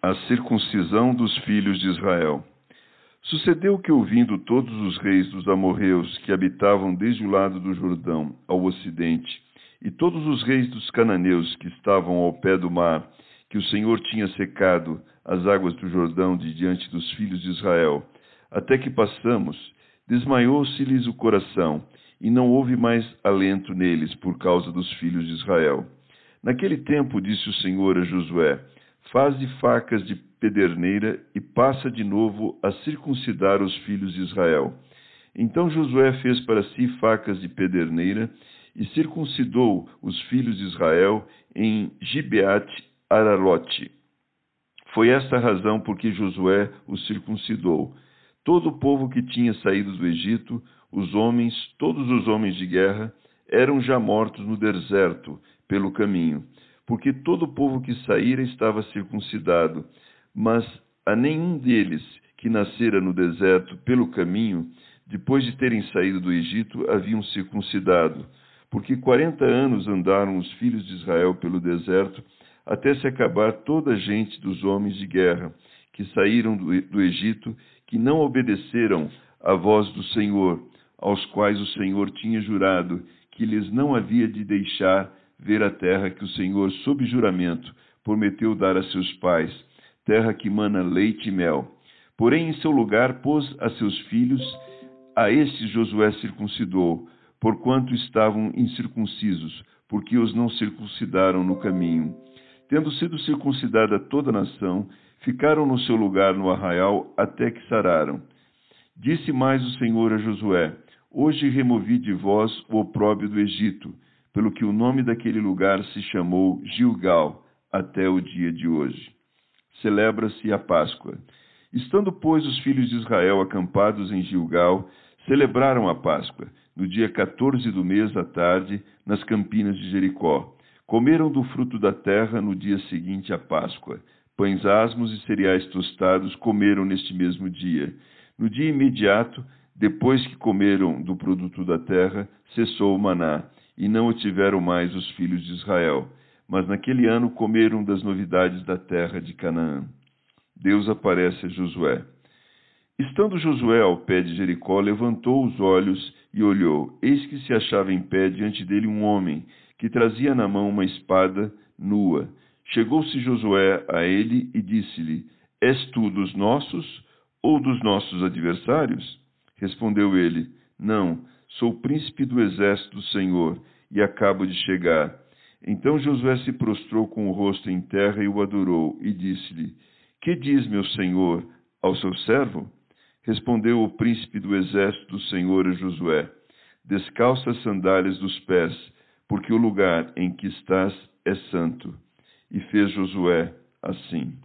A circuncisão dos filhos de Israel. Sucedeu que, ouvindo todos os reis dos amorreus que habitavam desde o lado do Jordão ao ocidente, e todos os reis dos cananeus que estavam ao pé do mar, que o Senhor tinha secado as águas do Jordão de diante dos filhos de Israel, até que passamos, desmaiou-se-lhes o coração, e não houve mais alento neles por causa dos filhos de Israel. Naquele tempo disse o Senhor a Josué: Faze facas de pederneira e passa de novo a circuncidar os filhos de Israel. Então Josué fez para si facas de pederneira e circuncidou os filhos de Israel em Gibeat Aralote. Foi esta a razão por que Josué os circuncidou. Todo o povo que tinha saído do Egito, os homens, todos os homens de guerra, eram já mortos no deserto, pelo caminho, porque todo o povo que saíra estava circuncidado, mas a nenhum deles que nascera no deserto pelo caminho, depois de terem saído do Egito, haviam circuncidado, porque quarenta anos andaram os filhos de Israel pelo deserto, até se acabar toda a gente dos homens de guerra, que saíram do, do Egito, que não obedeceram à voz do Senhor, aos quais o Senhor tinha jurado que lhes não havia de deixar ver a terra que o Senhor, sob juramento, prometeu dar a seus pais, terra que mana leite e mel. Porém, em seu lugar pôs a seus filhos, a estes Josué circuncidou, porquanto estavam incircuncisos, porque os não circuncidaram no caminho. Tendo sido circuncidada toda a nação, ficaram no seu lugar no arraial até que sararam. Disse mais o Senhor a Josué: Hoje removi de vós o opróbio do Egito pelo que o nome daquele lugar se chamou Gilgal até o dia de hoje. Celebra-se a Páscoa. Estando, pois, os filhos de Israel acampados em Gilgal, celebraram a Páscoa, no dia 14 do mês à tarde, nas campinas de Jericó. Comeram do fruto da terra no dia seguinte à Páscoa. Pães asmos e cereais tostados comeram neste mesmo dia. No dia imediato, depois que comeram do produto da terra, cessou o maná e não o tiveram mais os filhos de Israel. Mas naquele ano comeram das novidades da terra de Canaã. Deus aparece a Josué. Estando Josué ao pé de Jericó, levantou os olhos e olhou. Eis que se achava em pé diante dele um homem, que trazia na mão uma espada nua. Chegou-se Josué a ele e disse-lhe: És tu dos nossos ou dos nossos adversários? Respondeu ele: Não, Sou príncipe do exército do Senhor e acabo de chegar. Então Josué se prostrou com o rosto em terra e o adorou, e disse-lhe: Que diz meu senhor ao seu servo? Respondeu o príncipe do exército do Senhor a Josué: Descalça as sandálias dos pés, porque o lugar em que estás é santo. E fez Josué assim.